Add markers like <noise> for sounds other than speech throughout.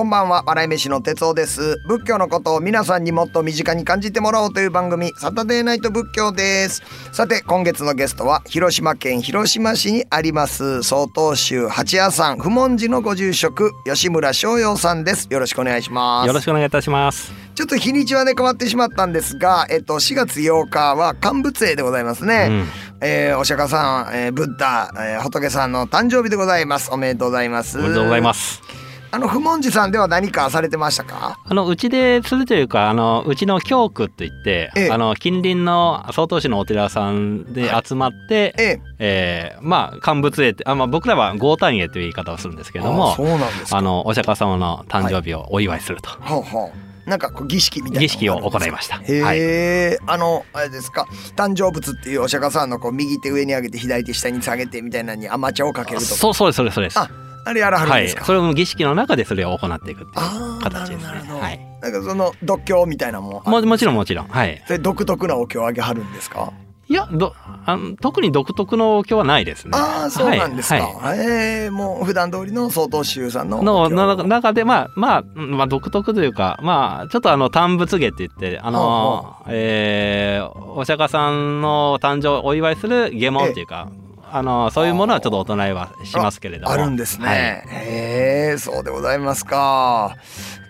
こんばんは笑い飯の哲夫です仏教のことを皆さんにもっと身近に感じてもらおうという番組サタデーナイト仏教ですさて今月のゲストは広島県広島市にあります曹洞宗八屋さん不問寺のご住職吉村翔陽さんですよろしくお願いしますよろしくお願いいたします。ちょっと日にちはね変わってしまったんですが、えっと、4月8日は乾物会でございますね。うんえーお釈迦さん、えーブッダ、えー仏さんの誕生日でございます。おめでとうございます。おめでとうございます。あの、不問寺さんでは何かされてましたか？あのうちでするというかあのうちの教区といって、ええあの近隣の曹洞宗のお寺さんで集まって、ええ。えーまあ乾物会ってあ、まあ、僕らは豪誕会という言い方をするんですけれどもあそうなんですか。あのお釈迦様の誕生日をお祝いすると、ほうほう。なんかこう儀式みたいな儀式を行いました。へはい、え、あのあれですか誕生物っていうお釈迦さんのこう右手上に上げて左手下に下げてみたいなのに甘茶をかけるとかそうそうですそうですそうです。ああれやらはるんはいですか、、それを儀式の中でそれを行っていくっていう形ですね。はい、なんかその独協みたいなもんももちろんもちろん。はい。それ独特なお経をあげはるんですか？いやどあの特に独特のお経はないですね。ああそうなんですか、はい。はい。ええもう普段通りの曹洞宗さんのの中でまあまあうんまあ独特というかまあちょっとあの誕物芸って言ってあのえーお釈迦さんの誕生をお祝いする下門っていうかあのそういうものはちょっとお唱えはしますけれども。あるんですね、はい。へえそうでございますか。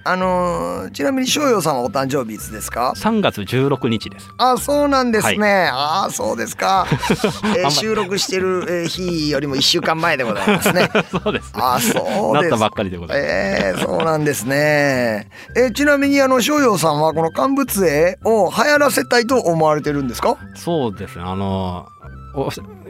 あのーちなみに翔陽さんはお誕生日いつですか？3月16日です。あそうなんですね、ああそうですか、<laughs> えー収録してるえー日よりも1週間前でございますね。<laughs> そうです、ね。あそうです。なったばっかりでございます。えー、そうなんですね。えーちなみにあの翔陽さんはこの乾物絵を流行らせたいと思われてるんですか？そうですね。あのお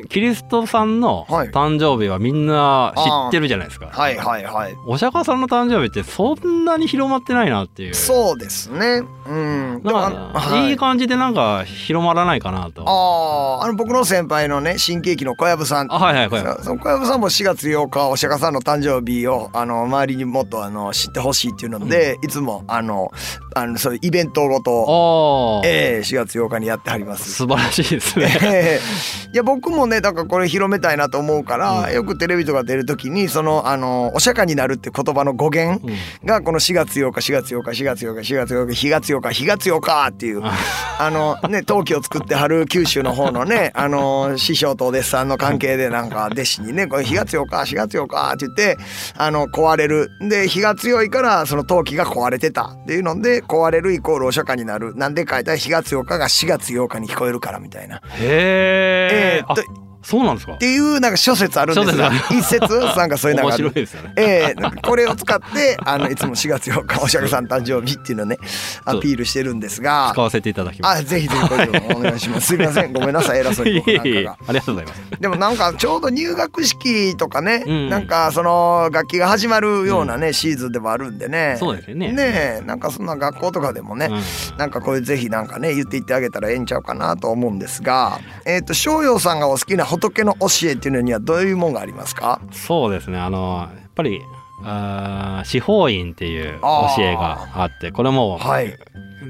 キリストさんのはい誕生日はみんな知ってるじゃないですか。はいはいはい。お釈迦さんの誕生日ってそんなに広まってないなっていう。そうですね。うん。でもあのなんかいい感じでなんか広まらないかなと。あーあの僕の先輩のね新喜劇の小籔さんあはいはい小籔そその小籔さんも4月8日お釈迦さんの誕生日をあの周りにもっとあの知ってほしいっていうので、いつもあのあのそういうイベントごとえー、4月8日にやってはります。素晴らしいですね。ええいや僕もねだからこれ広めたいなと思うから、よくテレビとか出る時にそのあのお釈迦になるって言葉の語源うん。がこの4月8日4月8日4月8日4月8日4月8日4月8日っていうあのね陶器を作ってはる九州の方のねあの師匠とお弟子さんの関係でなんか弟子にねこれ4月8日4月8日って言ってあの壊れる。で火が強いからその陶器が壊れてたっていうので壊れるイコールお釈迦になる。なんで書いたら4月8日が4月8日に聞こえるからみたいな。へえ。あとそうなんですか？っ。ていうなんか諸説あるんですが一説なんかそういうの面がある。白いですよね。ええなんかこれを使ってあのいつも4月4日お釈迦さん誕生日っていうのをねアピールしてるんですが使わせていただきます。あぜひぜひこれお願いします。すいません。ごめんなさい。偉そうに僕なんかが。ありがとうございます。でもなんかちょうど入学式とかね、うん。なんかその楽器が始まるようなね、シーズンでもあるんでね。そうですよね。ねえなんかそんな学校とかでもね、うん。なんかこれぜひなんかね言っていってあげたらええんちゃうかなと思うんですがえっ、と翔陽さんがお好きな仏の教えっていうのにはどういうもんがありますか？そうですね。あのやっぱりあー四方院っていう教えがあってこれも、はい。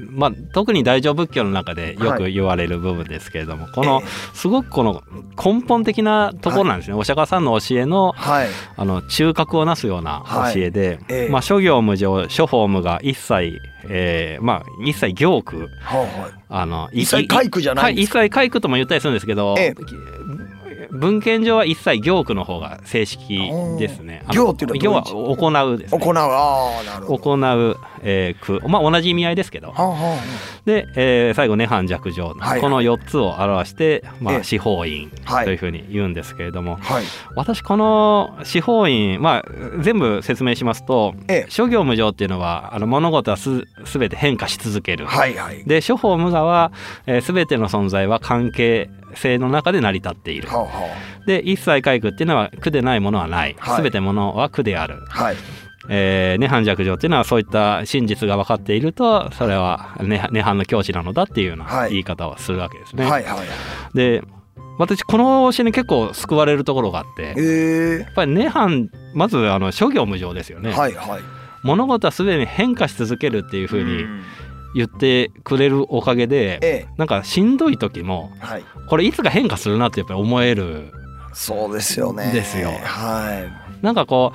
まあ、特に大乗仏教の中でよく言われる部分ですけれども、このすごくこの根本的なところなんですね、お釈迦さんの教えのはい。あの中核をなすような教えで、ええ。まあ、諸行無常諸法無我一切、えーまあ、一切行苦はいはい。あの一切皆苦じゃないんいですか？一切皆苦とも言ったりするんですけど、え文献上は一切行苦の方が正式ですね。行っていうのは行は行うです、ね。行うああなるほど行う、えー、苦まあ同じ意味合いですけどで、えー最後涅槃寂情、はいこの4つを表して、まええあ、四方院はいというふうに言うんですけれども、あはい私この四方院、まあ、全部説明しますとええ諸行無常っていうのはあの物事はす全て変化し続ける。はいはいで諸法無我は、えー、全ての存在は関係性の中で成り立っている。はあはで一切皆苦っていうのは苦でないものはない、はい。全てものは苦である。あはい。えー、涅槃寂情っていうのはそういった真実が分かっているとそれは涅涅槃の境地なのだっていうようなはい。言い方をするわけですね。はいはいで私この教えに結構救われるところがあってやっえぱり涅槃まずあの諸行無常ですよね。ー、はいはい。物事はすでに変化し続けるっていうふうにん言ってくれるおかげで、ええ。なんかしんどい時もはい。これいつか変化するなってやっぱり思えるそうですよね。ですよ。はなんかこ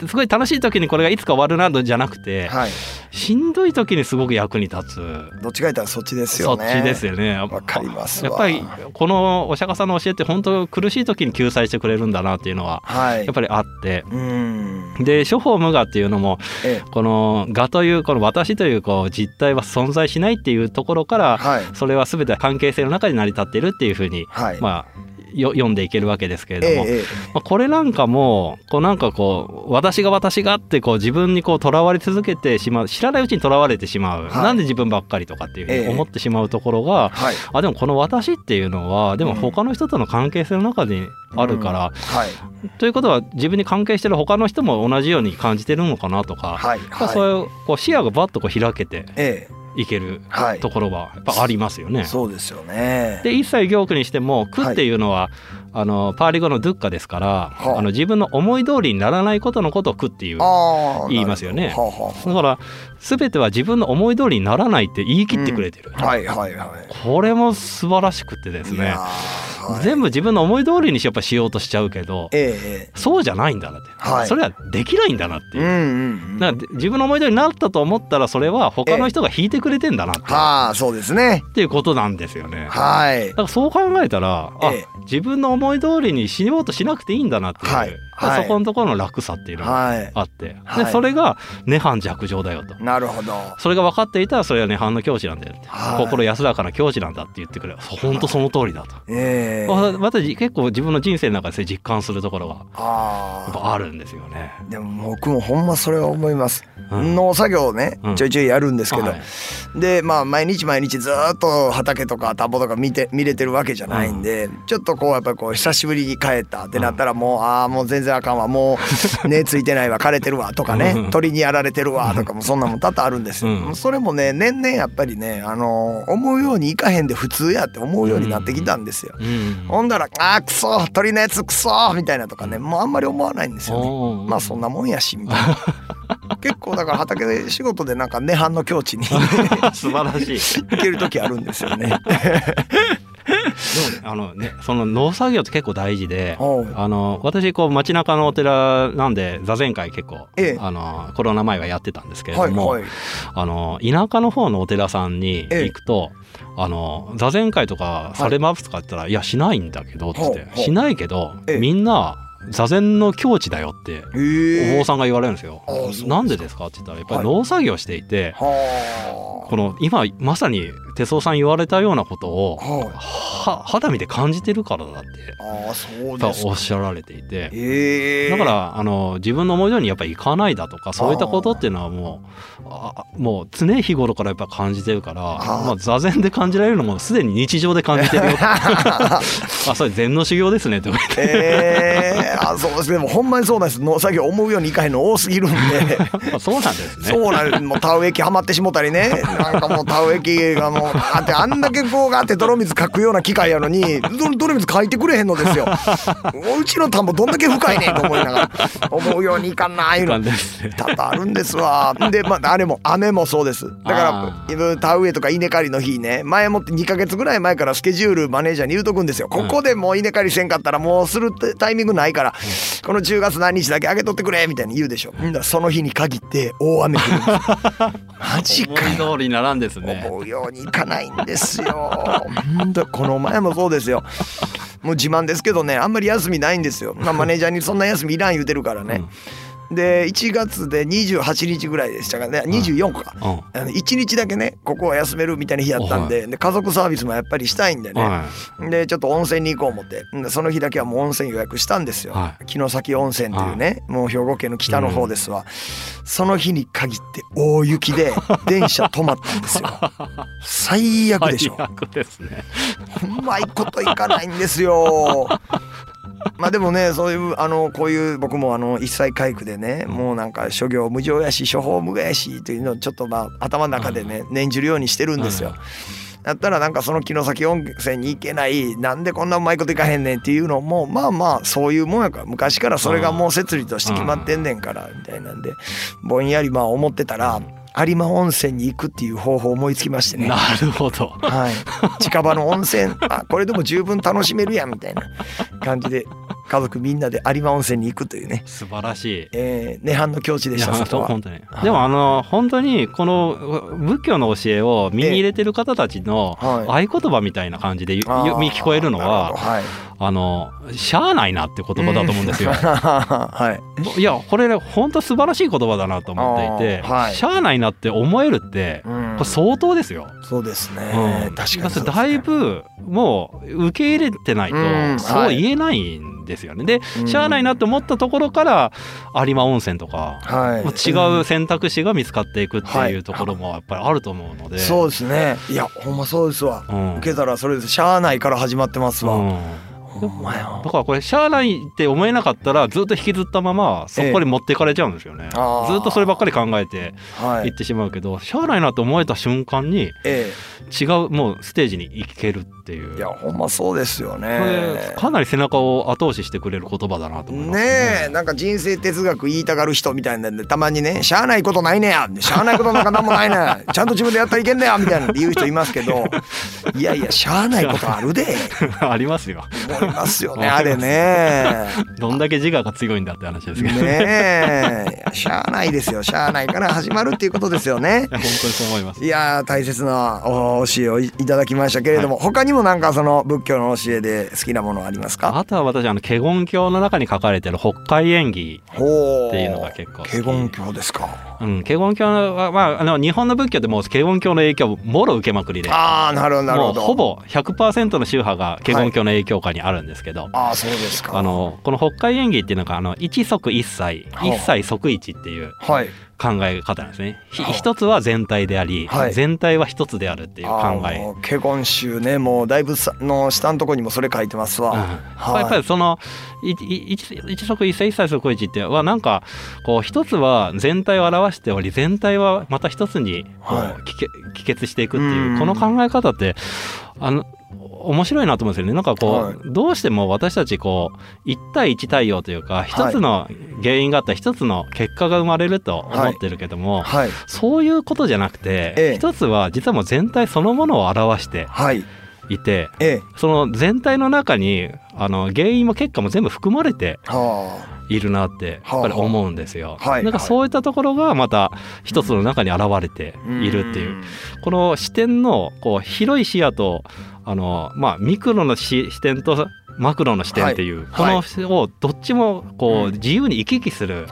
ういすごい楽しい時にこれがいつか終わるなどじゃなくいてはい。しんどい時にすごく役に立つ。どっちか言ったらそっちですそっよねちですよね。わかりますわ。やっぱりこのお釈迦さんの教えって本当苦しい時に救済してくれるんだなっていうのははい。やっぱりあって。うん。で諸法無我っていうのもええ。この我というこの私というこう実体は存在しないっていうところからはい。それは全て関係性の中で成り立っているっていうふうにはい。まあよ読んでいけるわけですけれども、ええええ。まあ、これなんかもこうなんかこう私が私がってこう自分にこうとらわれ続けてしまう知らないうちにとらわれてしまう、はい。なんで自分ばっかりとかっていうふうに思ってしまうところが、はい。あでもこの私っていうのはでもうん。他の人との関係性の中にあるから、はい。ということは自分に関係してる他の人も同じように感じてるのかなとか、はい。そういうこう視野がバッとこう開けてえいけるところはやっぱありますよね。そうですよねで一切行句にしても苦っていうのは、あのパーリ語のドゥッカですから、はああの自分の思い通りにならないことのことを苦っていう言いますよね。はあはあ。はから全ては自分の思い通りにならないって言い切ってくれてる、あはいはいはい。これも素晴らしくてですね。はい。全部自分の思い通りにしやっぱしようとしちゃうけどえええそうじゃないんだなって、はい。それはできないんだなっていう。えうんうんうん。だから自分の思い通りになったと思ったらそれは他の人が引いてくれてんだなって,、はあそうですね。っていうことなんですよね。はい。だからそう考えたら、あええ自分の思い通りに死のうとしなくていいんだなっていう、はい。はい。そこのところの楽さっていうのがはい。あって、はい。でそれが涅槃弱情だよと。なるほど。それが分かっていたらそれは涅槃の境地なんだよって、はい。心安らかな境地なんだって言ってくれる本当その通りだと、ええ。ままた結構自分の人生の中で実感するところがやっああぱあるんですよね。でも僕もほんまそれは思います、うん。農作業をねうん。ちょいちょいやるんですけど、はい。でまあ毎日毎日ずっと畑とか田んぼとか見て見れてるわけじゃないんで、ちょっとこうやっぱりこう久しぶりに帰ったってなったらもう、ああもう全然あかんわもう <laughs> 根ついてないわ枯れてるわとかねうん鳥にやられてるわとかもそんなもん多々あるんですよ、うんそれもね年々やっぱりねあの思うようにいかへんで普通やって思うようになってきたんですよ。うんほんだら「あーくそ鳥のやつくそ!」みたいなとかねもうあんまり思わないんですよね。まあそんなもんやしみたいな。<laughs> 結構だから畑で仕事でなんか涅槃の境地に素晴らしい。行ける時あるんですよね。<laughs> でもあのねその農作業って結構大事で。あの私こう街中のお寺なんで座禅会結構、ええ。あのコロナ前はやってたんですけれはいども、はい。あの田舎の方のお寺さんにええ。行くと、あの座禅会とかされますかって言ったら「い、やしないんだけど」っつって。しないけど、ええ。みんな座禅の境地だよってお坊さんが言われるんですよ。なんでですかって言ったらやっぱりはい。農作業していて、はこの今まさに哲夫さん言われたようなことをあ。は肌身で感じてるからだってああそうですか。おっしゃられていて。へえ。だからあの自分の思い通りにやっぱりいかないだとかそういったことっていうのはもうあもう常日頃からやっぱ感じてるからあまあ、座禅で感じられるのもすでに日常で感じてるよ <laughs> <laughs> あそれ禅の修行ですねって言われてええあそうですね。でもほんまにそうなんです。農作業思うようにいかへんの多すぎるんで。<laughs> あそうなんですね。そうなんです。もう田植え機はまってしもたりね。なんかもう田植え機がもうあってあんだけこうがあって泥水かくような機械やのにど泥水かいてくれへんのですよ。<laughs> うちの田んぼどんだけ深いねんと思いながら思うようにいかんなああいうの多々あるんですわ。で、まあ、あれも雨もそうです。だから田植えとか稲刈りの日ね、前もって2ヶ月ぐらい前からスケジュールマネージャーに言うとくんですよ。ここでもう稲刈りせんかったらもうするタイミングないから、この10月何日だけ上げとってくれみたいに言うでしょ。だからその日に限って大雨降る。<laughs> マジかよ。思い通りにならんですね。思うようにいかないんですよ。本当この前もそうですよ。もう自慢ですけどね、あんまり休みないんですよ。まあ、マネージャーにそんな休みいらん言うてるからね。で1月で28日ぐらいでしたからね24か、うん。あの1日だけねここは休めるみたいな日やったんで,、で家族サービスもやっぱりしたいんでね、はでちょっと温泉に行こう思って。でその日だけはもう温泉予約したんですよ、は城崎温泉っていうね、もう兵庫県の北の方ですわ、その日に限って大雪で <laughs> 電車止まったんですよ。最悪でしょ。最悪ですね。<laughs> うまいこといかないんですよ。まあでもねそういうあのこういう僕もあの一切回復でねもうなんか諸行無常やし処方無我やしというのをちょっとまあ頭の中でね念じるようにしてるんですよ。だったらなんかその城崎温泉に行けないなんでこんなうまいこといかへんねんっていうのもまあまあそういうもんやから昔からそれがもう設理として決まってんねんからみたいなんでぼんやりまあ思ってたら有馬温泉に行くっていう方法を思いつきましてね。なるほど。はい。近場の温泉、あ、これでも十分楽しめるやんみたいな感じで、家族みんなで有馬温泉に行くというね。素晴らしい。えー、涅槃の境地でした。そこは。本当に。でもあの本当にこの仏教の教えを身に入れてる方たちの合言葉みたいな感じで、聞こえるのは、はい、あのしゃあないなって言葉だと思うんですよ。<laughs> はい、いやこれね本当素晴らしい言葉だなと思っていて、はい、しゃあないなって思えるって、これ相当ですよ。そうですね、うん、確かに、ね、だいぶもう受け入れてないとそう言えないんですよね。で、しゃあないなって思ったところから有馬温泉とか、はい、違う選択肢が見つかっていくっていうところもやっぱりあると思うので、そうですね。いやほんまそうですわ、うん、受けたらそれでしゃあないから始まってますわ。うんだからこれしゃあないって思えなかったらずっと引きずったままそこに持っていかれちゃうんですよね、ええ、ずっとそればっかり考えてい。ってしまうけど、はい、しゃあないなって思えた瞬間に、え、違うもうステージに行けるっていう。いやほんまそうですよね。かなり背中を後押ししてくれる言葉だなと思いますね。ねなんか人生哲学言いたがる人みたいなんでたまにね「しゃあないことないねや」「しゃあないことなんかなんもないねやちゃんと自分でやったらいけんねや」みたいなって言う人いますけどいやいやしゃあないことあるで。<laughs> ありますよ思いますよね <laughs> あれね。<laughs> どんだけ自我が強いんだって話ですけど。ねしゃあないですよ。しゃあないから始まるっていうことですよね。<laughs> 本当にそう思います。いや大切な教えをいただきましたけれども、はい、他にもなんかその仏教の教えで好きなものありますか？あとは私あの華厳教の中に書かれてる北海演技っていうのが結構華厳教ですかうん。華厳教は、まあ、あの日本の仏教でも華厳教の影響をもろ受けまくりで。ああなるほどなるほど。ほぼ100%の宗派が華厳教の影響下にあるんですけど、はい、あそうですか。あのこの北海演技っていうのがあの一即一切一切即一っていう、はい、考え方なんですね。一つは全体であり、はい、全体は一つであるっていう考え。ケゴン州ね。もうだいぶの下のところにもそれ書いてますわ。うん。はい、やっぱりその一一足一切一切そこ一ってはなんかこう一つは全体を表しており全体はまた一つにこう帰結していくっていうこの考え方ってあの面白いなと思うんですよね。なんかこう、はい、どうしても私たちこう1対1対応というか一つの原因があった一つの結果が生まれると思ってるけども、はい。はい、そういうことじゃなくて、ええ、一つは実はもう全体そのものを表してい。て、え、その全体の中にあの原因も結果も全部含まれているなってやっぱり思うんですよ。なんかそういったところがまた一つの中に現れているっていう、この視点のこう広い視野とあのまあミクロの視点とマクロの視点ってい。う、はい、このをどっちもこう自由に行き来する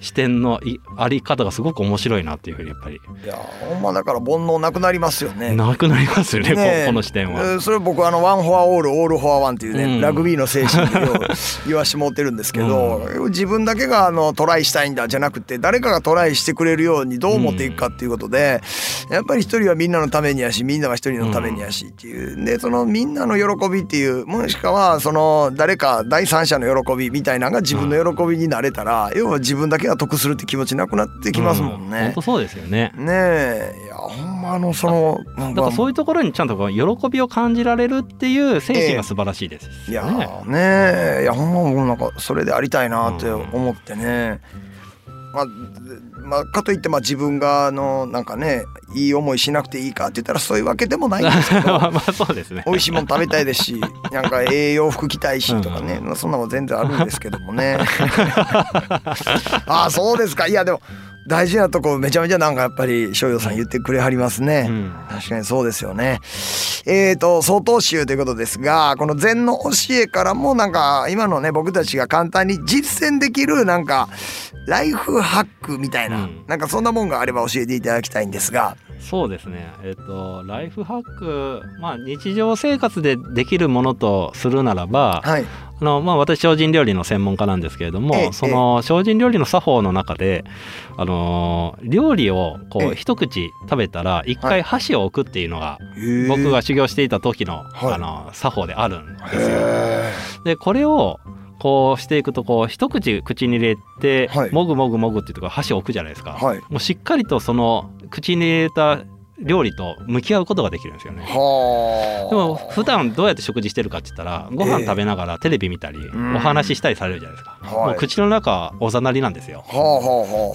視点のあり方がすごく面白いなっていうふうにやっぱり。いやほんまだから煩悩なくなりますよね。なくなりますよねねこの視点は。それ僕あの one for all all for one っていうね、うん、ラグビーの精神を <laughs> 言わしてもってるんですけど、うん、自分だけがあのトライしたいんだじゃなくて誰かがトライしてくれるようにどう持っていくかっていうことで、うん、やっぱり一人はみんなのためにやしみんなは一人のためにやしっていう。でそのみんなの喜びっていうもしくはその誰か第三者の喜びみたいなのが自分の喜びになれたら、要は自分だけが得するって気持ちなくなってきますもんね。本当そうですよね。ねえいやほんまあのそのだからそういうところにちゃんとこう喜びを感じられるっていう精神が素晴らしいです、ねえー、いやねえいやほんまもうなんかそれでありたいなって思ってね。まあまあ、かといってまあ自分があのなんかねいい思いしなくていいかって言ったらそういうわけでもないんですけど <laughs> まあそうですね。美味しいもん食べたいですし <laughs> なんか栄養服着たいしとかね、うん、そんなも全然あるんですけどもね。<laughs> ああそうですか。いやでも大事なとこめちゃめちゃなんかやっぱり翔陽さん言ってくれはりますね、うん、確かにそうですよね。えーと曹洞宗ということですがこの禅の教えからもなんか今のね僕たちが簡単に実践できるなんかライフハックみたいな、うん、なんかそんなもんがあれば教えていただきたいんですがそうですね。えっ、ー、とライフハックまあ日常生活でできるものとするならば、はい、あのまあ、私精進料理の専門家なんですけれども、その精進料理の作法の中で、あの料理をこう一口食べたら一回箸を置くっていうのが、僕が修行していた時の,、あの作法であるんですよ。でこれをこうしていくとこう一口口に入れて、もぐもぐもぐっていうところ箸を置くじゃないですか、はい、もうしっかりとその口に入れた料理と向き合うことができるんですよね。はあ。でも普段どうやって食事してるかって言ったらご飯食べながらテレビ見たりん。お話ししたりされるじゃないですか、はい。もう口の中おざなりなんですよ。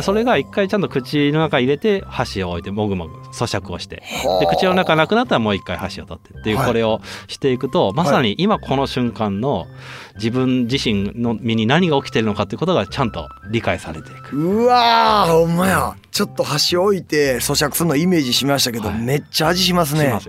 それが一回ちゃんと口の中入れて箸を置いてもぐもぐ咀嚼をして。で口の中なくなったらもう一回箸を取ってっていうはい。これをしていくとまさに今この瞬間の自分自身の身に何が起きてるのかっていうことがちゃんと理解されていく。うわーほんまやちょっと箸置いて咀嚼するのイメージしましたけど、はい。めっちゃ味しますね。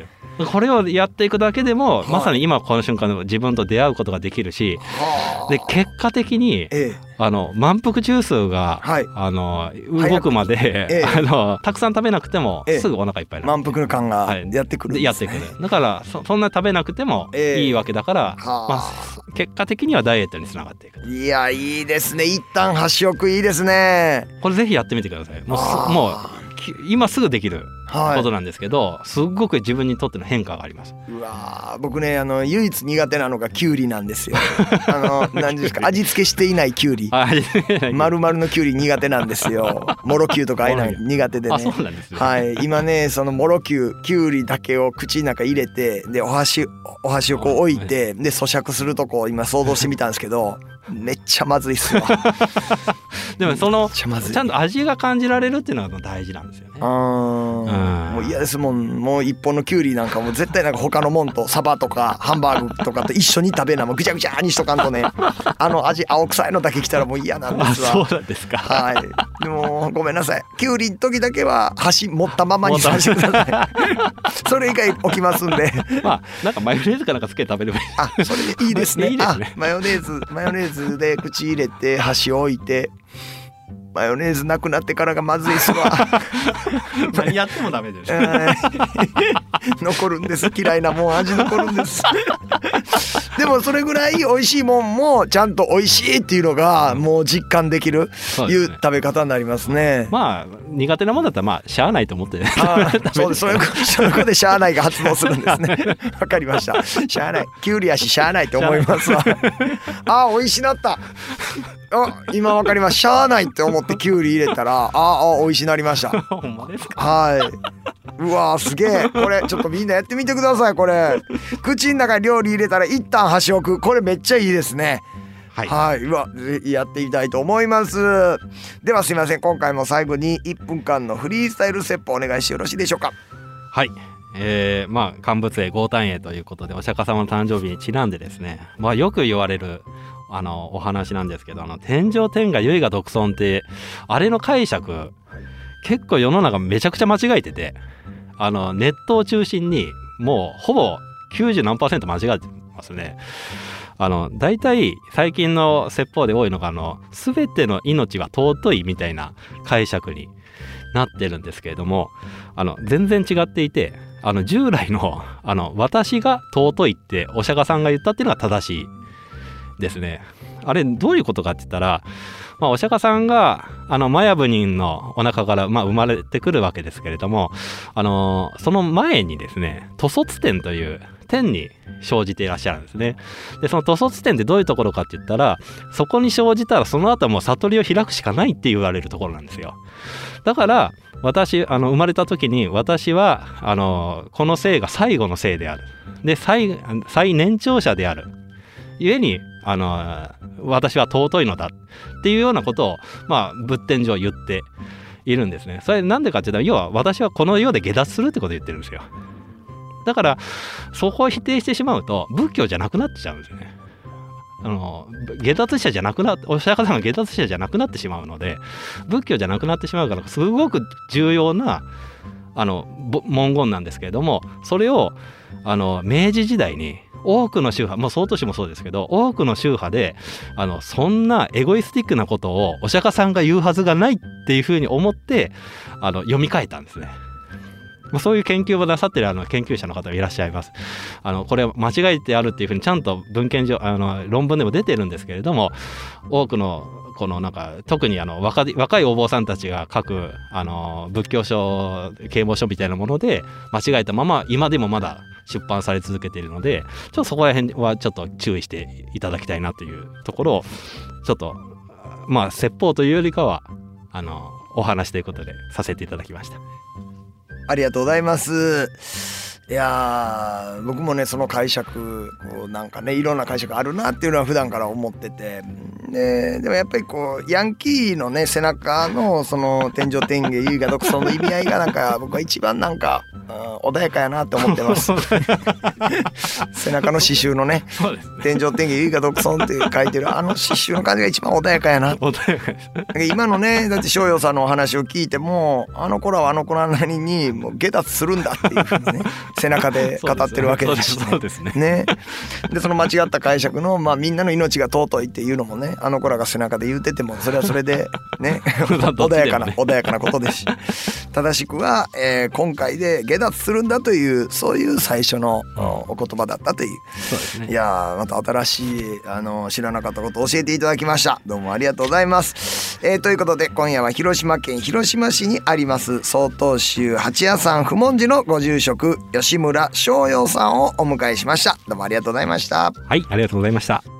これをやっていくだけでも、はい。まさに今この瞬間の自分と出会うことができるしはあ。で結果的にええあの満腹中枢が、はい。あの動くまで、ええ。<laughs> あのたくさん食べなくても、ええ。すぐお腹いっぱいになる。満腹感がはい。やってくる。んでです、ねやってくる。だからそそんな食べなくてもええ。いいわけだから、はあ。まあ、結果的にはダイエットにつながっていくいやいいですね。一旦箸置くいいですね。これぜひやってみてください。もうもうき今すぐできるはい。ことなんですけど、すっごく自分にとっての変化があります。うわー僕ねあの唯一苦手なのがキュウリなんですよ。<laughs> あの何ですか味付けしていないキュウリ。<laughs> あ丸々のキュウリ苦手なんですよ。モロキュウとかああいうの苦手でね。はい。今ねそのモロキュウキュウリだけを口の中入れてでお箸お箸をこう置いてで咀嚼するとこを今想像してみたんですけどめっちゃまずいっす <laughs> でもそのちゃんと味が感じられるっていうのが大事なんですよね。あー。もう嫌ですもんもう一本のキュウリなんかもう絶対なんか他のもんとサバとかハンバーグとかと一緒に食べなもうぐちゃぐちゃにしとかんとね。<laughs> あの味青臭いのだけ来たらもう嫌なんであすわ。そうなんですか。はい。でもごめんなさい。キュウリの時だけは箸持ったままにさせてください。<laughs> それ以外置きますんで。まあなんかマヨネーズかなんかつけて食べればいい。あそれでいいですね。いいですね。あマヨネーズマヨネーズで口入れて箸置いてマヨネーズなくなってからがまずいっすわ <laughs> 何やってもダメですはい残るんです嫌いなもん味残るんですでもそれぐらい美味しいもんもちゃんと美味しいっていうのがもう実感できるいう食べ方になりますね。まあ苦手なもんだったらまあしゃあないと思ってねあー <laughs> そうですそういうことそういうことでしゃあないが発動するんですね。<laughs> わかりました。しゃあない。キュウリやししゃあないと思いますわ。あー美味しなった。あ今わかります。しゃあないって思ってキュウリ入れたらあーあー美味しなりました。<laughs> ほんまですか？はい。うわーすげえ。これちょっとみんなやってみてくださいこれ。口の中に料理入れたら一旦箸置く。これめっちゃいいですね。はい。はい、うわやってみたいと思います。ではすいません。今回も最後に1分間のフリースタイル説法お願いしてよろしいでしょうか？はい。えー、まあ乾物栄豪丹栄ということでお釈迦様の誕生日にちなんでですね。まあよく言われるあのお話なんですけどあの天上天下唯我独尊ってあれの解釈結構世の中めちゃくちゃ間違えててあのネットを中心にもうほぼ90何パーセント間違えてますね。あの大体最近の説法で多いのがあの全ての命は尊いみたいな解釈になってるんですけれどもあの全然違っていてあの従来のあの私が尊いってお釈迦さんが言ったっていうのが正しいですね。あれどういうことかって言ったら、まあ、お釈迦さんがあのマヤブ人のお腹から、まあ、生まれてくるわけですけれどもあのその前にですね屠卒天という天に生じていらっしゃるんですね。でその屠卒天ってどういうところかって言ったらそこに生じたらその後はもう悟りを開くしかないって言われるところなんですよ。だから私あの生まれた時に私はあのこの生が最後の生であるで最最年長者である故にあの私は尊いのだっていうようなことを、まあ、仏典上言っているんですね。それなんでかっていうと要は私はこの世で下脱するってことを言ってるんですよ。だからそこを否定してしまうと仏教じゃなくなっちゃうんですよね。あの下脱者じゃなくなってお釈迦さんが下脱者じゃなくなってしまうので仏教じゃなくなってしまうからすごく重要なあの文言なんですけれどもそれをあの明治時代に多くの宗派もう総都市もそうですけど多くの宗派であのそんなエゴイスティックなことをお釈迦さんが言うはずがないっていうふうに思ってあの読み替えたんですね。まあそういう研究をなさってるあの研究者の方がいらっしゃいます。あのこれ間違えてあるっていうふうにちゃんと文献上あの論文でも出てるんですけれども多くのこのなんか特にあの若い若いお坊さんたちが書くあの仏教書啓蒙書みたいなもので間違えたまま今でもまだ出版され続けているのでちょっとそこら辺はちょっと注意していただきたいなというところをちょっとまあ説法というよりかはあのお話ということでさせていただきました。ありがとうございますいや僕もねその解釈こうなんかねいろんな解釈あるなっていうのは普段から思っててででもやっぱりこうヤンキーのね背中のその天井天下優雅独尊の意味合いがなんか僕は一番なんか、うん、穏やかやなって思ってます。<laughs> <laughs> 背中の刺繍のね天井天下優雅独尊って書いてるあの刺繍の感じが一番穏やかやな。穏やか今のねだって翔陽さんのお話を聞いてもあの頃はあの子らなりにもう下脱するんだっていうふうにね <laughs> 背中で語ってるわけですしね。ですね。ね。でその間違った解釈の、まあ、みんなの命が尊いっていうのもねあの子らが背中で言うててもそれはそれでね穏やかな、穏やかなことですし。正しくは、えー、今回で下脱するんだというそういう最初のお言葉だったという。そうですね。いやまた新しいあの知らなかったことを教えていただきました。どうもありがとうございます、えーということで今夜は広島県広島市にあります曹洞宗八谷山不問寺のご住職吉村翔陽さんをお迎えしました。どうもありがとうございました。はいありがとうございました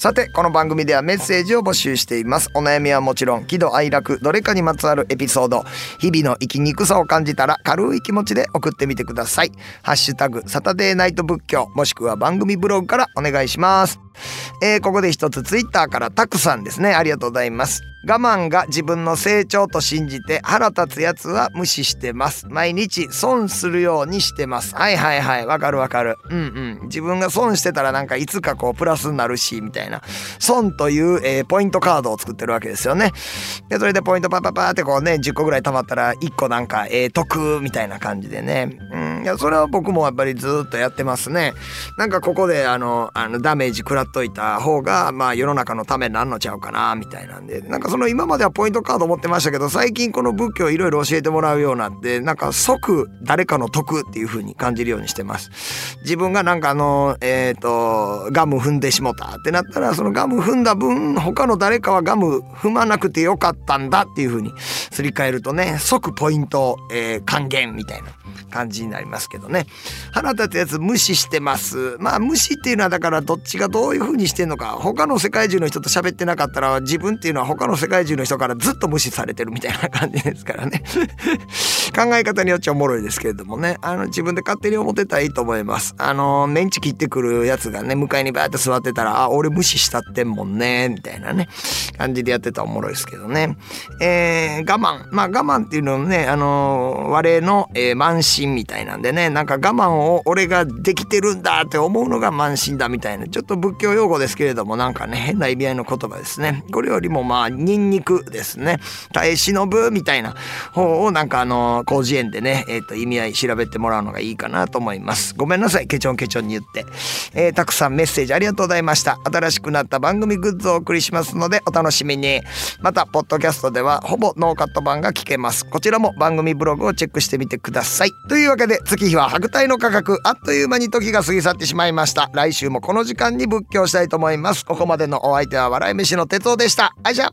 さてこの番組ではメッセージを募集しています。お悩みはもちろん喜怒哀楽どれかにまつわるエピソード日々の生きにくさを感じたら軽い気持ちで送ってみてください。ハッシュタグサタデーナイト仏教もしくは番組ブログからお願いします。えーここで一つツイッターからたくさんですね。ありがとうございます。我慢が自分の成長と信じて腹立つやつは無視してます。毎日損するようにしてます。はいはいはい。わかるわかる。うんうん。自分が損してたらなんかいつかこうプラスになるしみたいな。損という、えーポイントカードを作ってるわけですよね。でそれでポイントパパパってこうね10個ぐらい貯まったら1個なんか、えー得みたいな感じでね。うん。いやそれは僕もやっぱりずっとやってますね。なんかここであのあのダメージ食らっといた方がまあ世の中のためになんのちゃうかなみたいなんで。なんかその今まではポイントカード持ってましたけど最近この仏教いろいろ教えてもらうようになってなんか即誰かの得っていう風に感じるようにしてます。自分がなんかあのえっ、とガム踏んでしもたってなったらそのガム踏んだ分他の誰かはガム踏まなくてよかったんだっていう風にすり替えるとね即ポイント、えー還元みたいな感じになりますけどね。腹立つやつ無視してます。まあ無視っていうのはだからどっちがどういう風にしてんのか他の世界中の人と喋ってなかったら自分っていうのは他の世界中の人からずっと無視されてるみたいな感じですからね。考え方によっちゃおもろいですけれどもね。あの自分で勝手に思ってたらいいと思います。あのメンチ切ってくるやつがね向かいにバーって座ってたらあ俺無視したってんもんねみたいなね感じでやってたらおもろいですけどね。えー、我慢。まあ我慢っていうのはねあの我の、えー慢心みたいなんでねなんか我慢を俺ができてるんだって思うのが慢心だみたいなちょっと仏教用語ですけれどもなんかね変な意味合いの言葉ですね。これよりもまあニンニクですね。耐え忍ぶみたいな方をなんかあの広辞苑でねえっ、と意味合い調べてもらうのがいいかなと思います。ごめんなさい。ケチョンケチョンに言って、えーたくさんメッセージありがとうございました。新しくなった番組グッズをお送りしますのでお楽しみに。またポッドキャストではほぼノーカット版が聞けます。こちらも番組ブログをチェックしてみてください。というわけで月日は白帯の価格。あっという間に時が過ぎ去ってしまいました。来週もこの時間に仏教したいと思います。ここまでのお相手は笑い飯の哲夫でした。あいじゃ